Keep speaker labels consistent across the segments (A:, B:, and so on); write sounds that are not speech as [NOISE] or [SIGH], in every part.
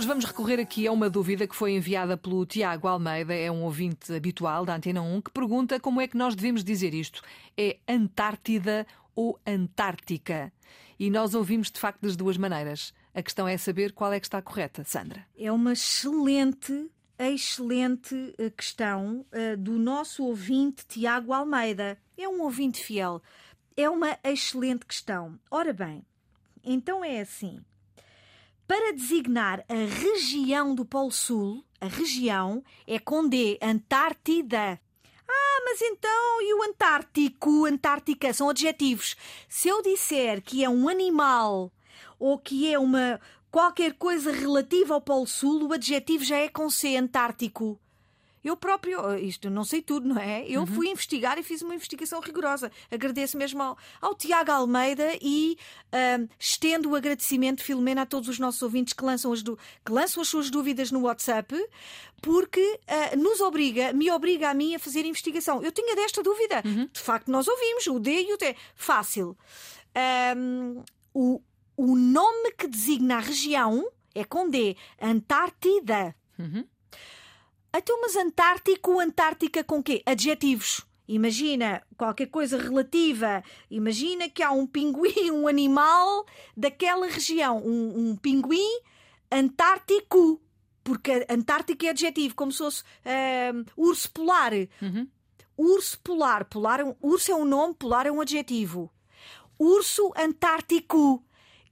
A: Hoje vamos recorrer aqui a uma dúvida que foi enviada pelo Tiago Almeida, é um ouvinte habitual da Antena 1, que pergunta como é que nós devemos dizer isto. É Antártida ou Antártica? E nós ouvimos de facto das duas maneiras. A questão é saber qual é que está correta, Sandra.
B: É uma excelente, excelente eh, questão uh, do nosso ouvinte Tiago Almeida. É um ouvinte fiel. É uma excelente questão. Ora bem, então é assim para designar a região do Polo Sul, a região é com D, Antártida. Ah, mas então e o Antártico, Antártica são adjetivos. Se eu disser que é um animal ou que é uma qualquer coisa relativa ao Polo Sul, o adjetivo já é com C, Antártico. Eu próprio, isto não sei tudo, não é? Eu uhum. fui investigar e fiz uma investigação rigorosa. Agradeço mesmo ao, ao Tiago Almeida e uh, estendo o agradecimento, Filomena, a todos os nossos ouvintes que lançam as, que lançam as suas dúvidas no WhatsApp, porque uh, nos obriga, me obriga a mim a fazer investigação. Eu tinha desta dúvida. Uhum. De facto, nós ouvimos o D e o T. Fácil. Um, o, o nome que designa a região é com D, Antártida. Uhum. Então, mas Antártico, Antártica com quê? Adjetivos. Imagina qualquer coisa relativa. Imagina que há um pinguim, um animal daquela região. Um, um pinguim antártico. Porque Antártico é adjetivo, como se fosse uh, urso polar. Uhum. Urso polar. polar é urso é um nome, polar é um adjetivo. Urso antártico,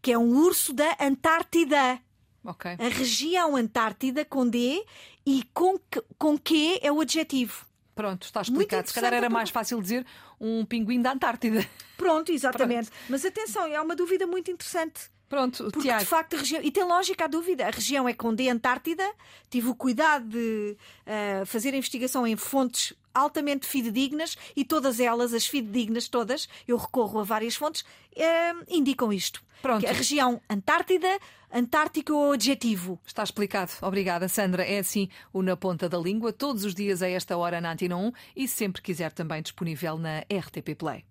B: que é um urso da Antártida.
A: Okay.
B: A região Antártida com D e com, com que é o adjetivo.
A: Pronto, está explicado. Se calhar era mais fácil dizer um pinguim da Antártida.
B: Pronto, [LAUGHS] exatamente. Pronto. Mas atenção, é uma dúvida muito interessante.
A: Pronto,
B: Porque
A: Tiago.
B: de facto a região. E tem lógica a dúvida. A região é com D Antártida. Tive o cuidado de uh, fazer a investigação em fontes altamente fidedignas e todas elas, as fidedignas todas, eu recorro a várias fontes, uh, indicam isto. Pronto. a região Antártida, Antártico ou adjetivo.
A: Está explicado. Obrigada, Sandra. É assim o Na Ponta da Língua, todos os dias a esta hora na Antena 1 e sempre quiser também disponível na RTP Play.